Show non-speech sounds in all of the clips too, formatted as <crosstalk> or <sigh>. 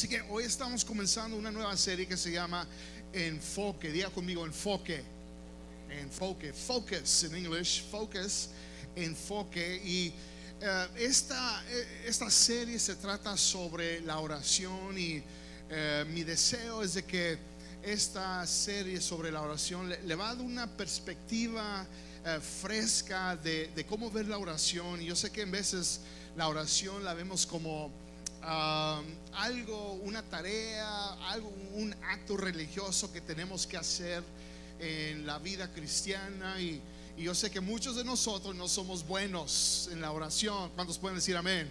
Así que hoy estamos comenzando una nueva serie que se llama Enfoque. Diga conmigo, enfoque. Enfoque, focus en English, focus, enfoque. Y eh, esta, eh, esta serie se trata sobre la oración y eh, mi deseo es de que esta serie sobre la oración le, le va a dar una perspectiva fresca de, de cómo ver la oración. Y yo sé que en veces la oración la vemos como ah, algo, una tarea, algo, un acto religioso que tenemos que hacer en la vida cristiana. Y, y yo sé que muchos de nosotros no somos buenos en la oración. ¿Cuántos pueden decir amén?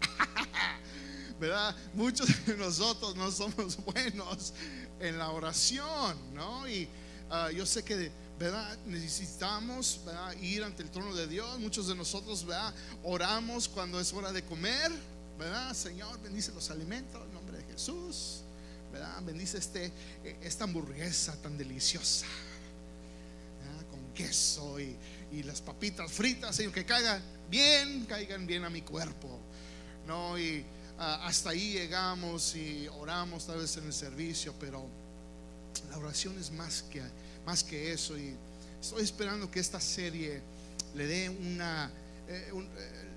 <laughs> ¿Verdad? Muchos de nosotros no somos <laughs> buenos en la oración, ¿no? Y ah, yo sé que, ¿verdad? Necesitamos ¿verdad? ir ante el trono de Dios. Muchos de nosotros, ¿verdad? Oramos cuando es hora de comer, Señor, bendice los alimentos en nombre de Jesús, ¿verdad? Bendice este, eh, esta hamburguesa tan deliciosa. Con queso y, y las papitas fritas, Señor, que caigan bien, caigan bien a mi cuerpo, ¿no? Y ah, hasta ahí llegamos y oramos tal vez en el servicio, pero la oración es más que, más que eso. Y estoy esperando que esta serie le dé una, eh, eh,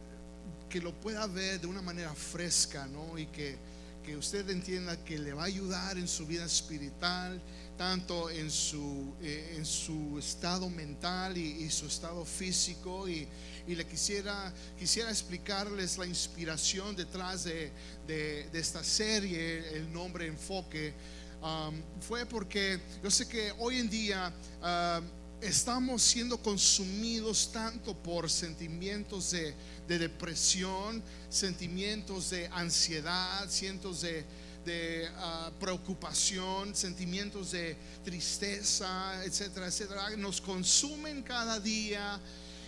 que lo pueda ver de una manera fresca, ¿no? Y que, que usted entienda que le va a ayudar en su vida espiritual, tanto en su, eh, en su estado mental y, y su estado físico. Y, y le quisiera, quisiera explicarles la inspiración detrás de, de- de esta serie, el nombre Enfoque. Um, fue porque yo sé que hoy en día um, estamos siendo consumidos tanto por sentimientos de, de depresión, sentimientos de ansiedad, cientos de, de, ah, preocupación, sentimientos de tristeza, etcétera, etcétera. Nos consumen cada día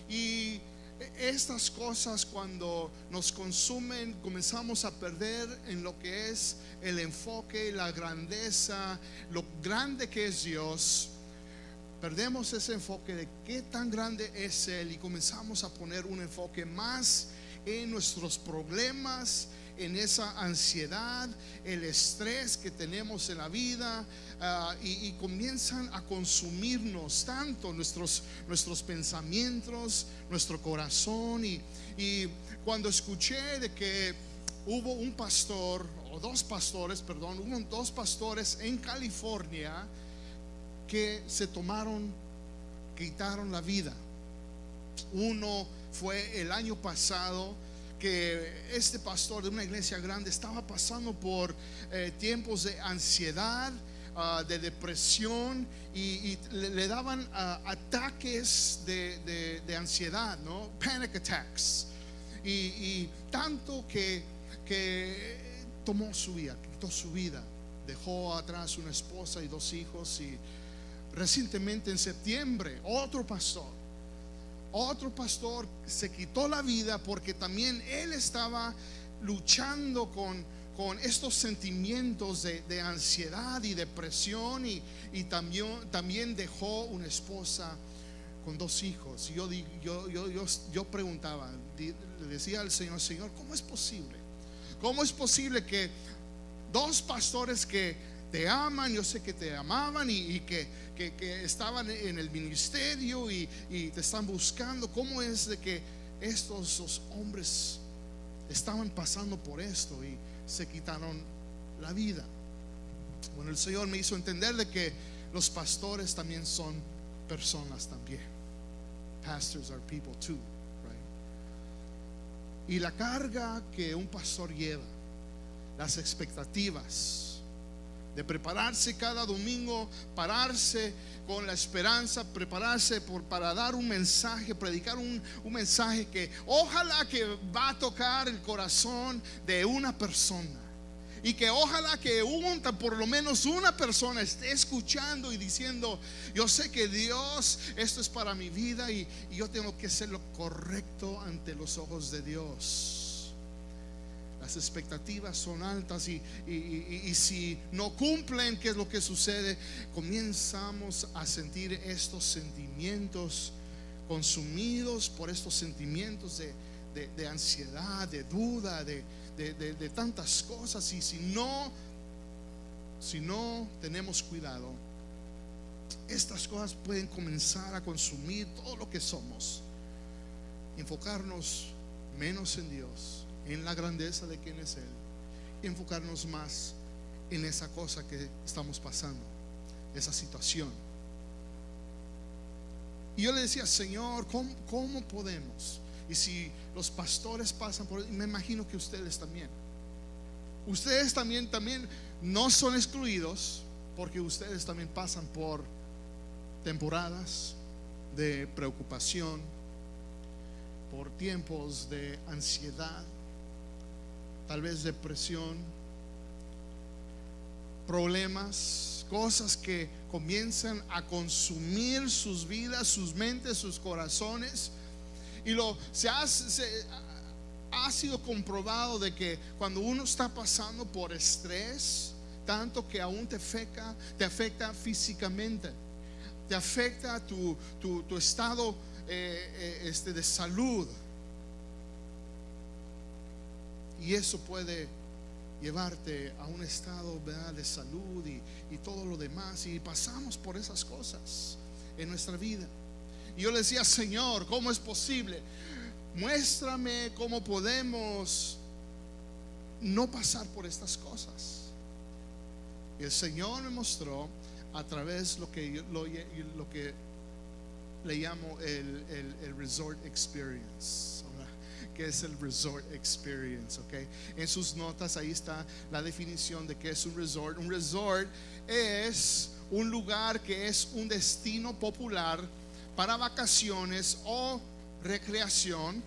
y estas cosas cuando nos consumen comenzamos a perder en lo que es el enfoque, la grandeza, lo grande que es Dios. Perdemos ese enfoque de qué tan grande es Él y comenzamos a poner un enfoque más en nuestros problemas, en esa ansiedad, el estrés que tenemos en la vida ah, y, comienzan a consumirnos tanto nuestros, nuestros pensamientos, nuestro corazón. Y, y cuando escuché de que hubo un pastor, o dos pastores, perdón, hubo dos pastores en California que se tomaron, quitaron la vida. Uno fue el año pasado que este pastor de una iglesia grande estaba pasando por eh, tiempos de ansiedad, ah, de depresión y, y le, le daban ah, ataques de, de- de ansiedad, ¿no? Panic attacks. Y, y tanto que, que tomó su vida, quitó su vida, dejó atrás una esposa y dos hijos y recientemente en septiembre otro pastor otro pastor se quitó la vida porque también él estaba luchando con, con estos sentimientos de, de ansiedad y depresión y, y también, también dejó una esposa con dos hijos. Yo, yo, yo, yo, yo preguntaba, le decía al Señor, Señor, ¿cómo es posible? ¿Cómo es posible que dos pastores que te aman, yo sé que te amaban y, que, que- que estaban en el ministerio y, y te están buscando. ¿Cómo es de que estos dos hombres estaban pasando por esto y se quitaron la vida? Bueno, el Señor me hizo entender de que los pastores también son personas también. Pastors are people too, right? Y la carga que un pastor lleva, las expectativas de prepararse cada domingo, pararse con la esperanza, prepararse por, para dar un mensaje, predicar un, un mensaje que ojalá que va a tocar el corazón de una persona. Y que ojalá que un, por lo menos una persona esté escuchando y diciendo, yo sé que Dios, esto es para mi vida y, y yo tengo que hacer lo correcto ante los ojos de Dios. Las expectativas son altas y, y- y- y si no cumplen, ¿qué es lo que sucede? Comenzamos a sentir estos sentimientos consumidos por estos sentimientos de, de- de ansiedad, de duda, de, de, tantas cosas y si no, si no tenemos cuidado, estas cosas pueden comenzar a consumir todo lo que somos. Enfocarnos menos en Dios, en la grandeza de quién es Él, enfocarnos más en esa cosa que estamos pasando, esa situación. Y yo le decía, Señor, ¿cómo, cómo podemos? Y si los pastores pasan por, me imagino que ustedes también. Ustedes también, también no son excluidos porque ustedes también pasan por temporadas de preocupación, por tiempos de ansiedad, tal vez depresión, problemas, cosas que comienzan a consumir sus vidas, sus mentes, sus corazones. Y lo se ha, se- ha sido comprobado de que cuando uno está pasando por estrés, tanto que aún te afecta, te afecta físicamente, te afecta tu, tu- tu estado eh, eh, este, de salud. Y eso puede llevarte a un estado de salud y, y todo lo demás. Y pasamos por esas cosas en nuestra vida. Y yo le decía, Señor, ¿cómo es posible? Muéstrame cómo podemos no pasar por estas cosas. Y el Señor me mostró a través lo que yo- lo, lo que le llamo el- el resort experience. ¿Qué es el resort experience? ok? En sus notas ahí está la definición de qué es un resort. Un resort es un lugar que es un destino popular para vacaciones o recreación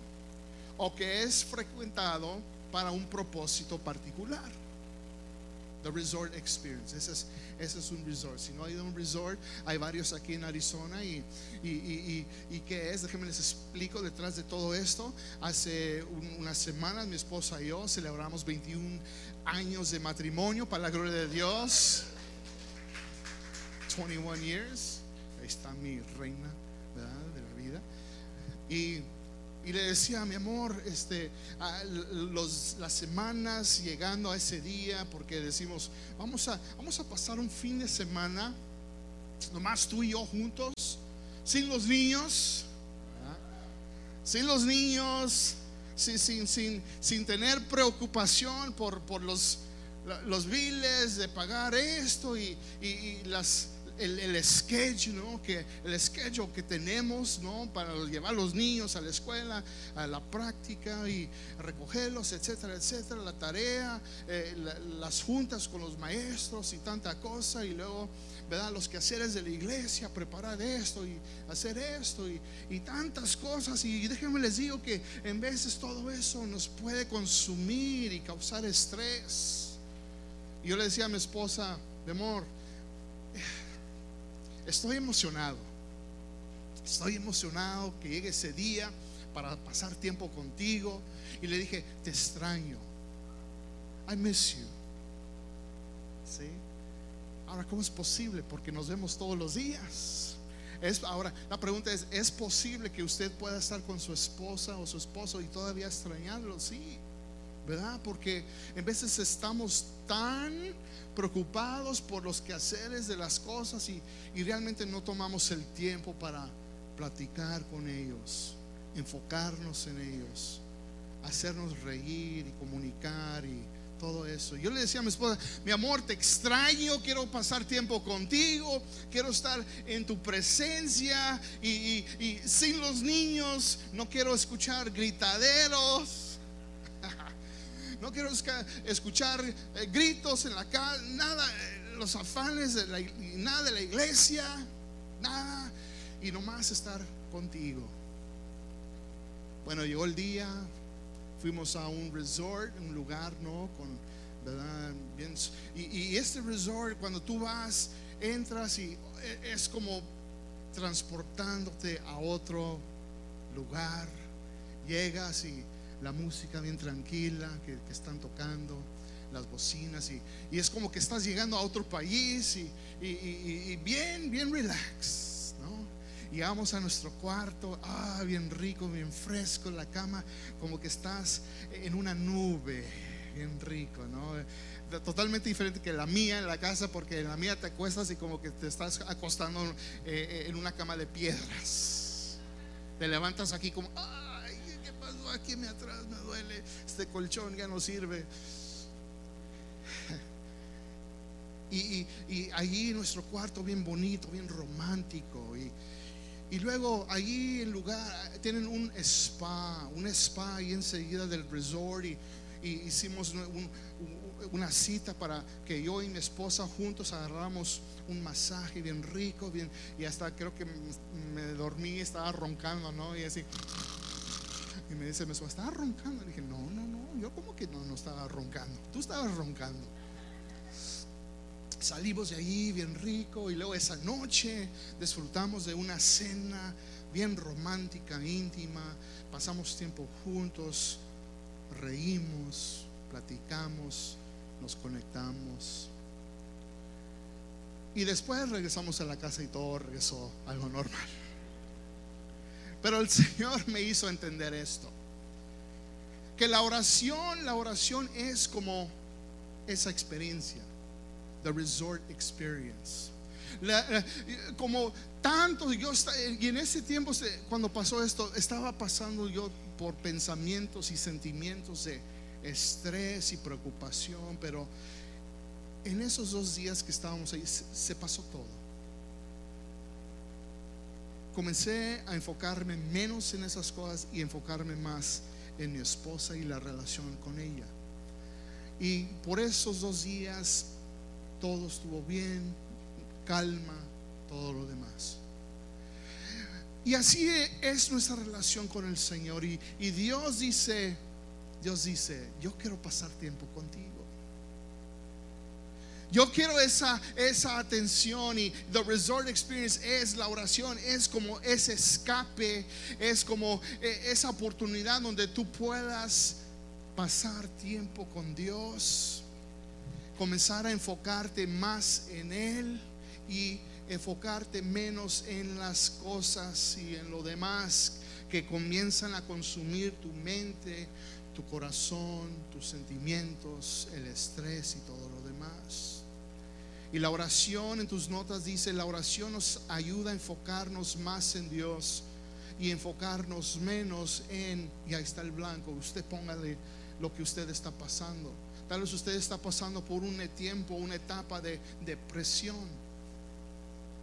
o que es frecuentado para un propósito particular. The Resort Experience. Ese es, ese es un resort. Si no hay un resort, hay varios aquí en Arizona. ¿Y, y, y, y, y qué es? Déjenme les explico detrás de todo esto. Hace un- unas semanas mi esposa y yo celebramos 21 años de matrimonio para la gloria de Dios. 21 years. Ahí está mi reina ¿verdad? de la vida. Y, y le decía, mi amor, este, las semanas llegando a ese día, porque decimos, vamos a, vamos a pasar un fin de semana, nomás tú y yo juntos, sin los niños, sin los niños, sin, sin, sin, sin tener preocupación por, por los, los biles de pagar esto y- y las, el, el schedule, ¿no? que, el schedule que tenemos ¿no? para llevar a los niños a la escuela, a la práctica y recogerlos, etcétera, etcétera, la tarea, eh, la- las juntas con los maestros y tanta cosa, y luego, ¿verdad? Los quehaceres de la iglesia, preparar esto y hacer esto y, y tantas cosas. Y déjenme les digo que en veces todo eso nos puede consumir y causar estrés. Yo le decía a mi esposa, mi amor, estoy emocionado. Estoy emocionado que llegue ese día para pasar tiempo contigo. Y le dije, te extraño. I miss you. ¿Sí? Ahora, ¿cómo es posible? Porque nos vemos todos los días. Es, ahora, la pregunta es, ¿es posible que usted pueda estar con su esposa o su esposo y todavía extrañarlo? Sí, ¿verdad? Porque en veces estamos tan preocupados por los quehaceres de las cosas y, y realmente no tomamos el tiempo para platicar con ellos, enfocarnos en ellos, hacernos reír y comunicar y todo eso. Yo le decía a mi esposa, mi amor, te extraño, quiero pasar tiempo contigo, quiero estar en tu presencia y, y- y sin los niños no quiero escuchar gritaderos. No quiero escuchar eh, gritos en la calle, nada, eh, los afanes de la, nada de la iglesia, nada, y nomás estar contigo. Bueno, llegó el día, fuimos a un resort, un lugar, ¿no? Con, ¿verdad? Bien, y, y este resort, cuando tú vas, entras y eh, es como transportándote a otro lugar. Llegas y la música bien tranquila que, que están tocando, las bocinas, y, y es como que estás llegando a otro país y, y- y- bien, bien relax, ¿no? Llegamos a nuestro cuarto, ah, bien rico, bien fresco, la cama, como que estás en una nube, bien rico, ¿no? Totalmente diferente que la mía en la casa, porque en la mía te acuestas y como que te estás acostando eh, eh, en una cama de piedras. Te levantas aquí como, ay, ¿qué pasó aquí me atrás? Me duele, este colchón ya no sirve. Y, y, allí nuestro cuarto bien bonito, bien romántico. Y, y luego allí en lugar tienen un spa, un spa ahí enseguida del resort y, hicimos una cita para que yo y mi esposa juntos agarramos un masaje bien rico, bien y hasta creo que me dormí, estaba roncando, ¿no? Y así y me dice, me estaba roncando. Le dije, no, no, no, yo como que no, no estaba roncando. Tú estabas roncando salimos de ahí bien rico y luego esa noche disfrutamos de una cena bien romántica, íntima, pasamos tiempo juntos, reímos, platicamos, nos conectamos. Y después regresamos a la casa y todo regresó a algo normal. Pero el <laughs> Señor me hizo entender esto. Que la oración, la oración es como esa experiencia the resort experience. como tanto yo y en ese tiempo cuando pasó esto estaba pasando yo por pensamientos y sentimientos de estrés y preocupación, pero en esos dos días que estábamos ahí se pasó todo. Comencé a enfocarme menos en esas cosas y enfocarme más en mi esposa y la relación con ella. Y por esos dos días todo estuvo bien, calma, todo lo demás. Y así es nuestra relación con el Señor. Y, Dios dice, Dios dice, yo quiero pasar tiempo contigo. Yo quiero esa, esa atención y the resort experience es la oración, es como ese escape, es como eh, esa oportunidad donde tú puedas pasar tiempo con Dios comenzar a enfocarte más en Él y enfocarte menos en las cosas y en lo demás que comienzan a consumir tu mente, tu corazón, tus sentimientos, el estrés y todo lo demás. Y la oración en tus notas dice, la oración nos ayuda a enfocarnos más en Dios y enfocarnos menos en, y ahí está el blanco, usted póngale lo que usted está pasando Tal vez usted está pasando por un tiempo, una etapa de depresión.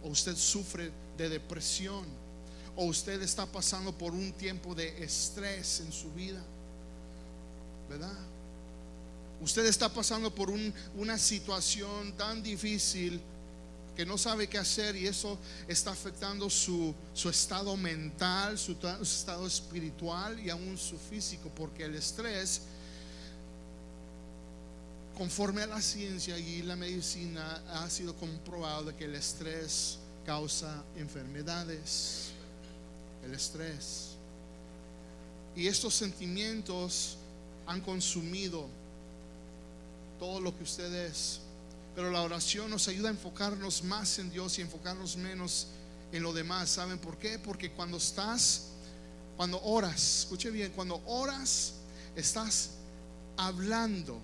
O usted sufre de depresión. O usted está pasando por un tiempo de estrés en su vida. ¿Verdad? Usted está pasando por una situación tan difícil que no sabe qué hacer y eso está afectando su, estado mental, su, su estado espiritual y aún su físico, porque el estrés conforme a la ciencia y la medicina ha sido comprobado que el estrés causa enfermedades. El estrés. Y estos sentimientos han consumido todo lo que usted es. Pero la oración nos ayuda a enfocarnos más en Dios y enfocarnos menos en lo demás. ¿Saben por qué? Porque cuando estás, cuando oras, escuche bien, cuando oras, estás hablando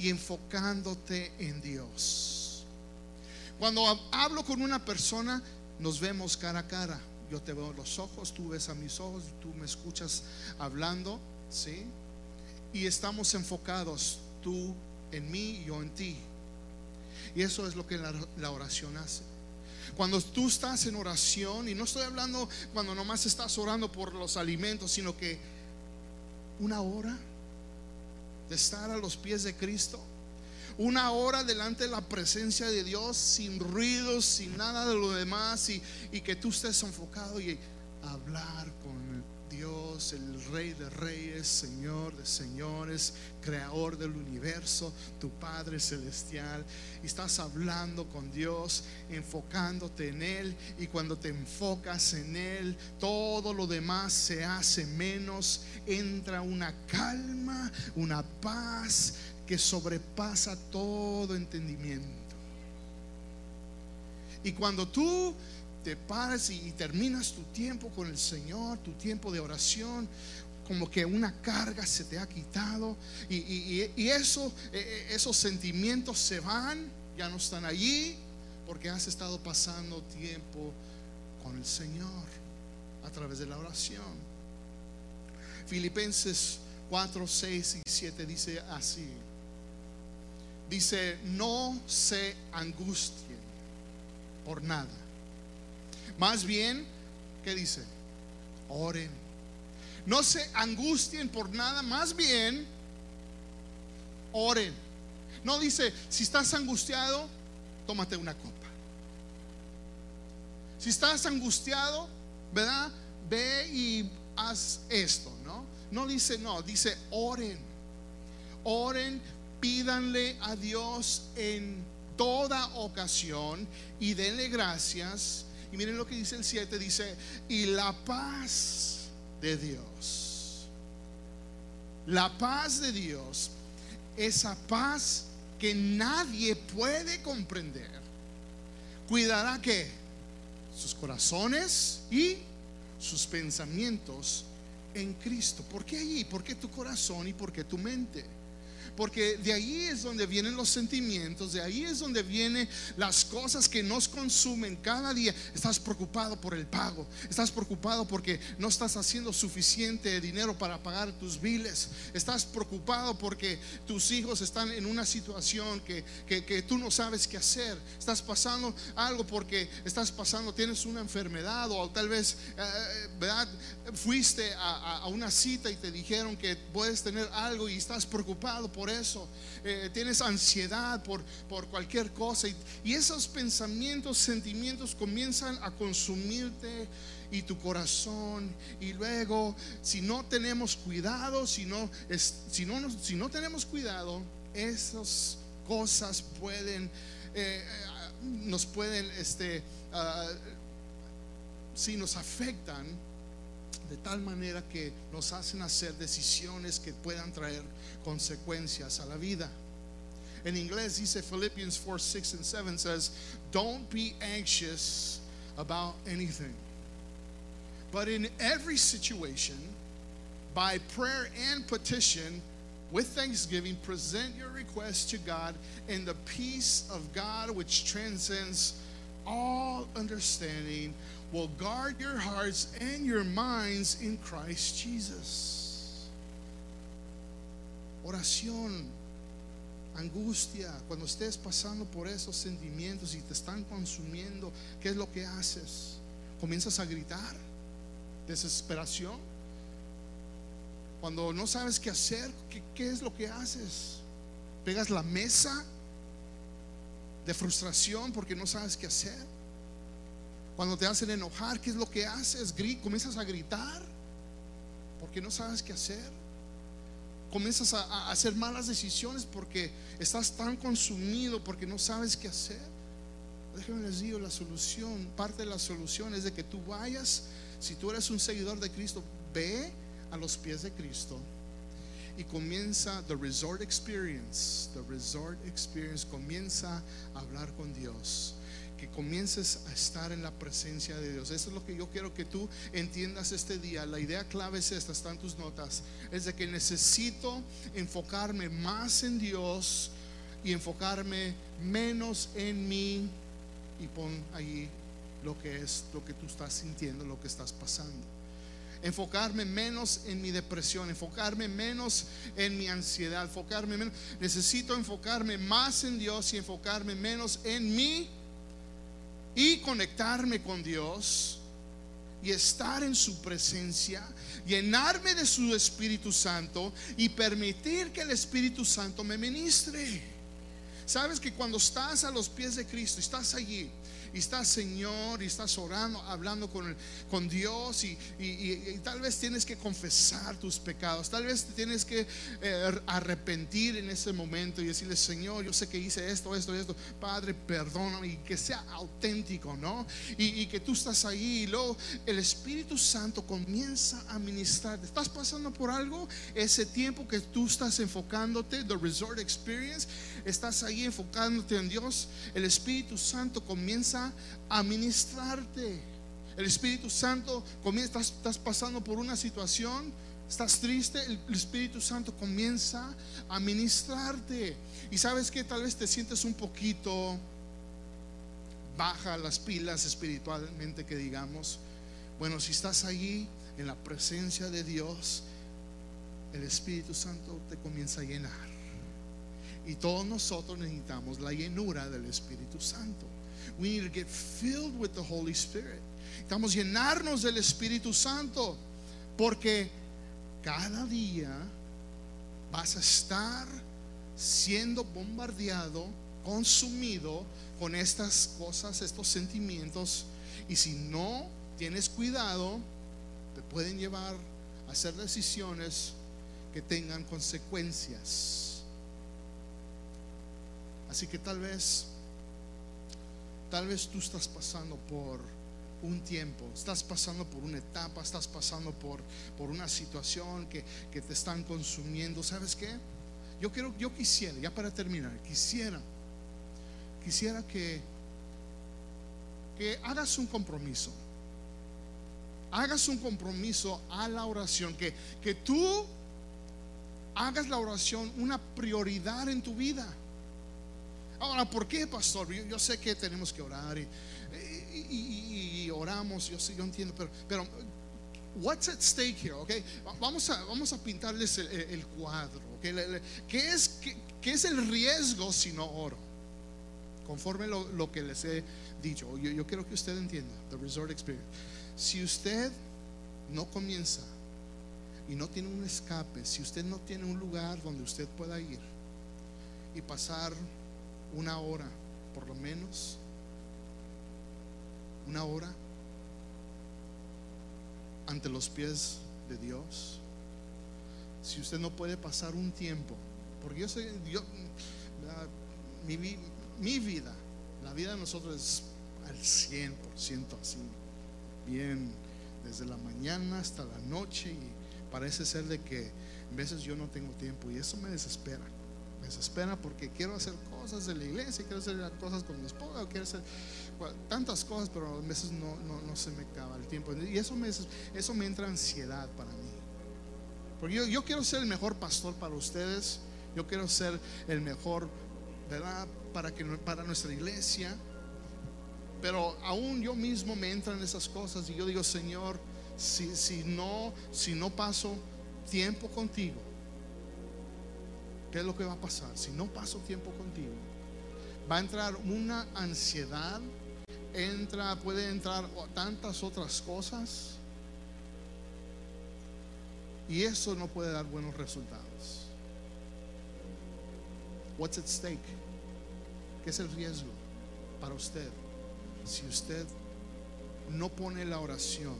y enfocándote en Dios. Cuando hablo con una persona, nos vemos cara a cara. Yo te veo los ojos, tú ves a mis ojos, tú me escuchas hablando, ¿sí? Y estamos enfocados, tú en mí, yo en ti. Y eso es lo que la, oración hace. Cuando tú estás en oración, y no estoy hablando cuando nomás estás orando por los alimentos, sino que una hora de estar a los pies de Cristo. Una hora delante de la presencia de Dios, sin ruidos, sin nada de lo demás, y, y que tú estés enfocado y hablar con Dios, el Rey de Reyes, Señor de Señores, Creador del universo, tu Padre Celestial. Estás hablando con Dios, enfocándote en Él. Y cuando te enfocas en Él, todo lo demás se hace menos. Entra una calma, una paz que sobrepasa todo entendimiento. Y cuando tú te paras y terminas tu tiempo con el Señor, tu tiempo de oración, como que una carga se te ha quitado y, eso, eh, eh, esos sentimientos se van, ya no están allí, porque has estado pasando tiempo con el Señor a través de la oración. Filipenses 4, 6 y 7 dice así. Dice, no se angustien por nada. Más bien, ¿qué dice? Oren. No se angustien por nada, más bien, oren. No dice, si estás angustiado, tómate una copa. Si estás angustiado, ¿verdad? Ve y haz esto, ¿no? No dice no, dice oren. Oren, pídanle a Dios en toda ocasión y denle gracias. Y miren lo que dice el 7, dice, y la paz de Dios. La paz de Dios, esa paz que nadie puede comprender, cuidará que sus corazones y sus pensamientos en Cristo. ¿Por qué allí? ¿Por qué tu corazón y por qué tu mente? Porque de ahí es donde vienen los sentimientos, de ahí es donde vienen las cosas que nos consumen cada día. Estás preocupado por el pago, estás preocupado porque no estás haciendo suficiente dinero para pagar tus biles, estás preocupado porque tus hijos están en una situación que, que, tú no sabes qué hacer, estás pasando algo porque estás pasando, tienes una enfermedad o tal vez, eh, ¿verdad? Fuiste a, a una cita y te dijeron que puedes tener algo y estás preocupado por eso, eh, tienes ansiedad por, por cualquier cosa y, esos pensamientos, sentimientos comienzan a consumirte y tu corazón. Y luego si no tenemos cuidado, si no, si no, si no tenemos cuidado, esas cosas pueden, eh, nos pueden, este, uh, si nos afectan de tal manera que nos hacen hacer decisiones que puedan traer consecuencias a la vida. En inglés dice Philippians 4, 6 and 7 says, Don't be anxious about anything, but in every situation, by prayer and petition, with thanksgiving, present your requests to God, and the peace of God, which transcends all understanding, will guard your hearts and your minds in Christ Jesus. Oración, angustia, cuando estés pasando por esos sentimientos y te están consumiendo, ¿qué es lo que haces? ¿Comienzas a gritar? ¿Desesperación? Cuando no sabes qué hacer, ¿qué, qué es lo que haces? ¿Pegas la mesa de frustración porque no sabes qué hacer? Cuando te hacen enojar, ¿qué es lo que haces? comienzas a gritar porque no sabes qué hacer. Comienzas a, hacer malas decisiones porque estás tan consumido porque no sabes qué hacer. Déjenme les digo, la solución, parte de la solución es de que tú vayas, si tú eres un seguidor de Cristo, ve a los pies de Cristo y comienza the resort experience, the resort experience, comienza a hablar con Dios que comiences a estar en la presencia de Dios. Eso es lo que yo quiero que tú entiendas este día. La idea clave es esta, están tus notas. Es de que necesito enfocarme más en Dios y enfocarme menos en mí. Y pon ahí lo que es, lo que tú estás sintiendo, lo que estás pasando enfocarme menos en mi depresión, enfocarme menos en mi ansiedad, enfocarme menos. Necesito enfocarme más en Dios y enfocarme menos en mí y conectarme con Dios y estar en su presencia, llenarme de su Espíritu Santo y permitir que el Espíritu Santo me ministre. Sabes que cuando estás a los pies de Cristo, estás allí y estás Señor y estás orando, hablando con, con Dios y, tal vez tienes que confesar tus pecados, tal vez tienes que eh, arrepentir en ese momento y decirle Señor, yo sé que hice esto, esto, esto, Padre, perdóname y que sea auténtico, ¿no? Y, que tú estás ahí y luego el Espíritu Santo comienza a ministrarte. ¿Estás pasando por algo? Ese tiempo que tú estás enfocándote, the resort experience, estás ahí enfocándote en Dios, el Espíritu Santo comienza a ministrarte. El Espíritu Santo comienza, estás, pasando por una situación, Estás triste, el Espíritu Santo comienza a ministrarte. Y sabes que tal vez te sientes un poquito baja las pilas espiritualmente que digamos. Bueno, si estás allí en la presencia de Dios, el Espíritu Santo te comienza a llenar. Y todos nosotros necesitamos la llenura del Espíritu Santo. We need to get filled with the Holy Spirit. Necesitamos llenarnos del Espíritu Santo porque cada día vas a estar siendo bombardeado, consumido con estas cosas, estos sentimientos. Y si no tienes cuidado, te pueden llevar a hacer decisiones que tengan consecuencias. Así que tal vez, tal vez tú estás pasando por un tiempo, estás pasando por una etapa, estás pasando por, por una situación que, que te están consumiendo. ¿Sabes qué? Yo quiero, yo quisiera, ya para terminar, quisiera, quisiera que, que hagas un compromiso. Hagas un compromiso a la oración, que, que tú hagas la oración una prioridad en tu vida. Ahora, ¿por qué, pastor? Yo, sé que tenemos que orar y, y, oramos, yo, yo entiendo, pero, pero what's at stake here, okay? Vamos a, vamos a pintarles el, cuadro, okay? ¿Qué es, qué, es el riesgo si no oro? Conforme lo, lo que les he dicho, yo, yo, quiero que usted entienda, the resort experience. Si usted no comienza y no tiene un escape, si usted no tiene un lugar donde usted pueda ir y pasar una hora, por lo menos, una hora ante los pies de Dios. Si usted no puede pasar un tiempo, porque yo sé, yo, mi, mi, vida, la vida de nosotros es al 100% así, bien, desde la mañana hasta la noche y parece ser de que a veces yo no tengo tiempo y eso me desespera. Me desespera porque quiero hacer cosas de la iglesia, quiero hacer cosas con mi esposa, quiero hacer tantas cosas, pero a veces no, no, se me acaba el tiempo. Y eso me, eso me entra ansiedad para mí. Porque yo, yo quiero ser el mejor pastor para ustedes, yo quiero ser el mejor, ¿verdad? Para, que, para nuestra iglesia. Pero aún yo mismo me entran esas cosas y yo digo, Señor, si, si, no, si no paso tiempo contigo, ¿qué es lo que va a pasar? Si no paso tiempo contigo, va a entrar una ansiedad entra, puede entrar tantas otras cosas. Y eso no puede dar buenos resultados. What's at stake? ¿Qué es el riesgo para usted? Si usted no pone la oración,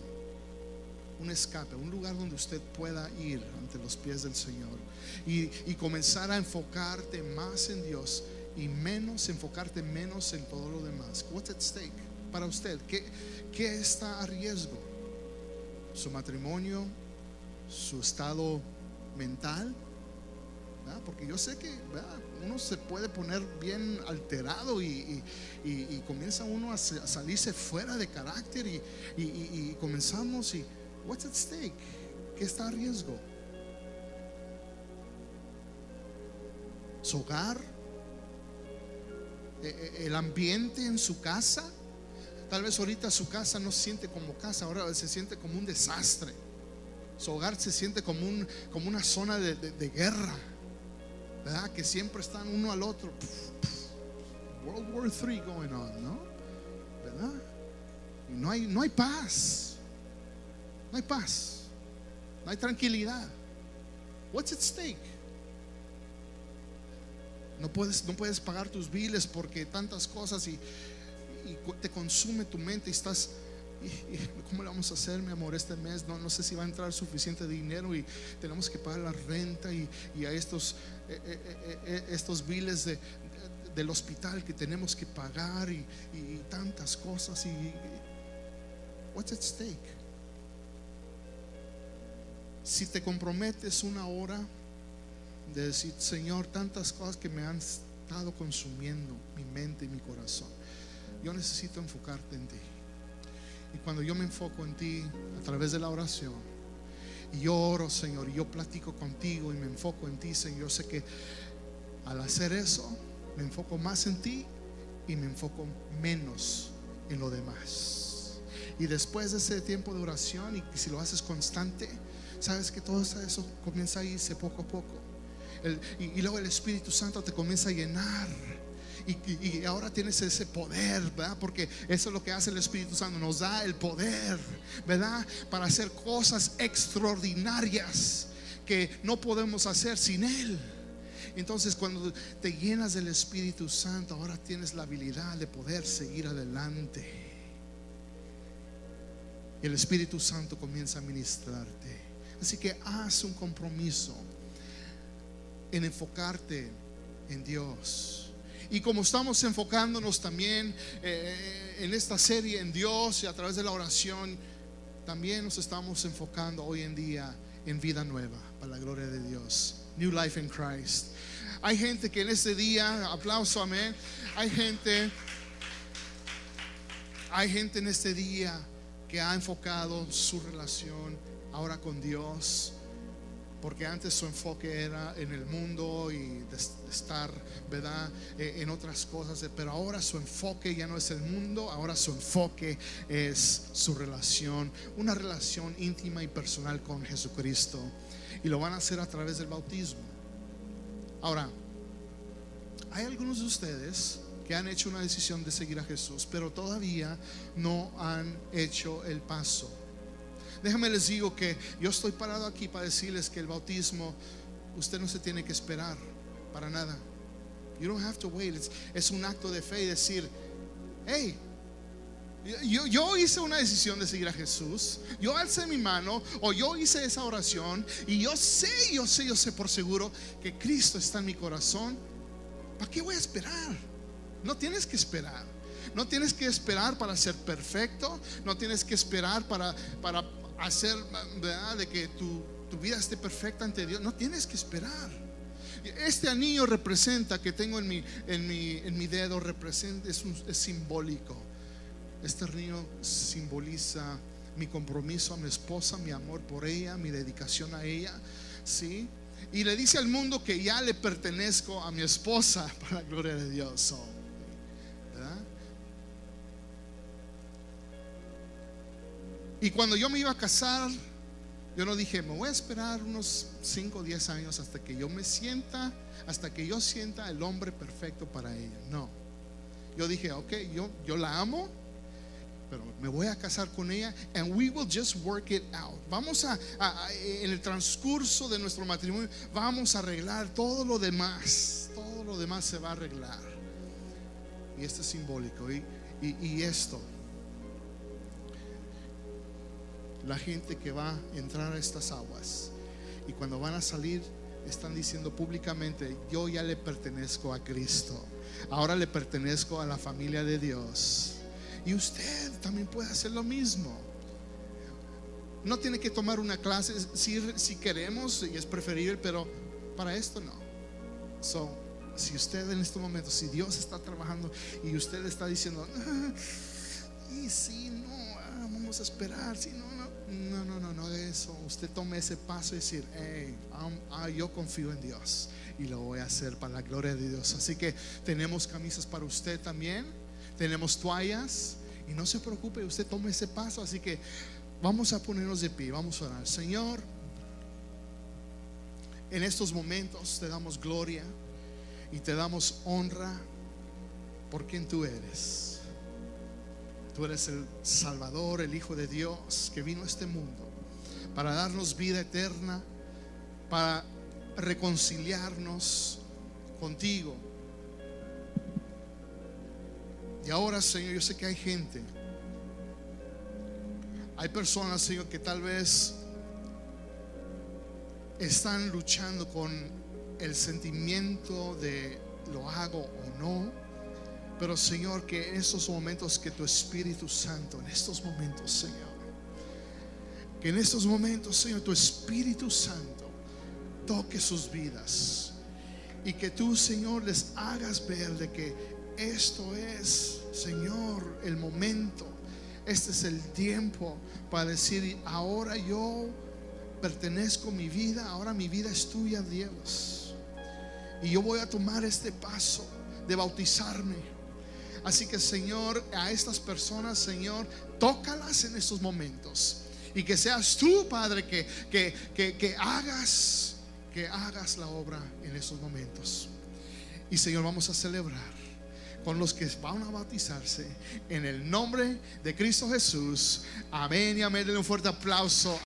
un escape, un lugar donde usted pueda ir ante los pies del Señor y, y comenzar a enfocarte más en Dios y menos enfocarte menos en todo lo demás. What's at stake para usted? ¿Qué, qué está a riesgo? ¿Su matrimonio? ¿Su estado mental? Porque yo sé que uno se puede poner bien alterado y, y, comienza uno a, salirse fuera de carácter y, comenzamos y, what's at stake? ¿Qué está a riesgo? ¿Su hogar? Eh, eh, el ambiente en su casa. Tal vez ahorita su casa no se siente como casa, ahora se siente como un desastre. Su hogar se siente como, un, como una zona de, guerra, ¿verdad? Que siempre están uno al otro. World War III going on, ¿no? ¿Verdad? Y no hay, no hay paz. No hay paz. No hay tranquilidad. What's at stake? No puedes, no puedes pagar tus biles porque tantas cosas y, te consume tu mente y estás, ¿cómo le vamos a hacer, mi amor, este mes? No, no sé si va a entrar suficiente dinero y tenemos que pagar la renta y, a estos, eh, eh, eh, estos biles de, del hospital que tenemos que pagar y, tantas cosas. Y, what's at stake? Si te comprometes una hora, de decir, Señor, tantas cosas que me han estado consumiendo mi mente y mi corazón. Yo necesito enfocarte en ti. Y cuando yo me enfoco en ti a través de la oración, Y yo oro, Señor, y yo platico contigo y me enfoco en ti, Señor. Yo sé que al hacer eso, me enfoco más en ti y me enfoco menos en lo demás. Y después de ese tiempo de oración, y si lo haces constante, sabes que todo eso comienza a irse poco a poco. Y, y luego el Espíritu Santo te comienza a llenar y, ahora tienes ese poder, ¿verdad? Porque eso es lo que hace el Espíritu Santo, nos da el poder, ¿verdad? Para hacer cosas extraordinarias que no podemos hacer sin Él. Entonces cuando te llenas del Espíritu Santo, ahora tienes la habilidad de poder seguir adelante. Y el Espíritu Santo comienza a ministrarte. Así que haz un compromiso en enfocarte en Dios. Y como estamos enfocándonos también eh, en esta serie en Dios y a través de la oración, también nos estamos enfocando hoy en día en vida nueva, para la gloria de Dios. New life in Christ. Hay gente que en este día, aplauso, amén. Hay gente, hay gente en este día que ha enfocado su relación ahora con Dios porque antes su enfoque era en el mundo y de estar, ¿verdad?, eh, en otras cosas, pero ahora su enfoque ya no es el mundo, ahora su enfoque es su relación, una relación íntima y personal con Jesucristo. Y lo van a hacer a través del bautismo. Ahora, hay algunos de ustedes que han hecho una decisión de seguir a Jesús, pero todavía no han hecho el paso. Déjame les digo que yo estoy parado aquí para decirles que el bautismo usted no se tiene que esperar para nada. You don't have to wait. es un acto de fe y decir, hey, yo, yo, hice una decisión de seguir a Jesús. Yo alcé mi mano o yo hice esa oración y yo sé, yo sé, yo sé por seguro que Cristo está en mi corazón. ¿Para qué voy a esperar? No tienes que esperar. No tienes que esperar para ser perfecto. No tienes que esperar para, para hacer, ¿verdad? De que tu, tu vida esté perfecta ante Dios. No tienes que esperar. Este anillo representa que tengo en mi, en mi, en mi dedo, representa, es, es simbólico. Este anillo simboliza mi compromiso a mi esposa, mi amor por ella, mi dedicación a ella. ¿sí? Y le dice al mundo que ya le pertenezco a mi esposa, <laughs> para la gloria de Dios. Y cuando yo me iba a casar, yo no dije, me voy a esperar unos 5 o 10 años hasta que yo me sienta, hasta que yo sienta el hombre perfecto para ella. No. Yo dije, ok, yo, yo la amo, pero me voy a casar con ella and we will just work it out. Vamos a, en el transcurso de nuestro matrimonio, vamos a arreglar todo lo demás. Todo lo demás se va a arreglar. Y esto es simbólico. y, y esto la gente que va a entrar a estas aguas. Y cuando van a salir, están diciendo públicamente, yo ya le pertenezco a Cristo. Ahora le pertenezco a la familia de Dios. Y usted también puede hacer lo mismo. No tiene que tomar una clase si, si queremos y es preferible, pero para esto no. Si usted en este momento, si Dios está trabajando y usted está diciendo, ah, y si no, ah, vamos a esperar, si no, no, no, no, no de eso. Usted tome ese paso y decir, hey, ah, yo confío en Dios y lo voy a hacer para la gloria de Dios. Así que tenemos camisas para usted también, tenemos toallas y no se preocupe, usted tome ese paso. Así que vamos a ponernos de pie, vamos a orar. Señor, en estos momentos te damos gloria y te damos honra por quien tú eres. Tú eres el Salvador, el Hijo de Dios que vino a este mundo para darnos vida eterna, para reconciliarnos contigo. Y ahora, Señor, yo sé que hay gente, hay personas, Señor, que tal vez están luchando con el sentimiento de lo hago o no pero Señor, que en estos momentos que tu Espíritu Santo, en estos momentos, Señor, que en estos momentos, Señor, tu Espíritu Santo toque sus vidas y que tú, Señor, les hagas ver de que esto es, Señor, el momento, este es el tiempo para decir, ahora yo pertenezco mi vida, ahora mi vida es tuya, Dios. Y yo voy a tomar este paso de bautizarme. Así que Señor, a estas personas, Señor, tócalas en estos momentos. Y que seas tú, Padre, que, que, que, que hagas, que hagas la obra en esos momentos. Y Señor, vamos a celebrar con los que van a bautizarse en el nombre de Cristo Jesús. Amén y amén. Denle un fuerte aplauso.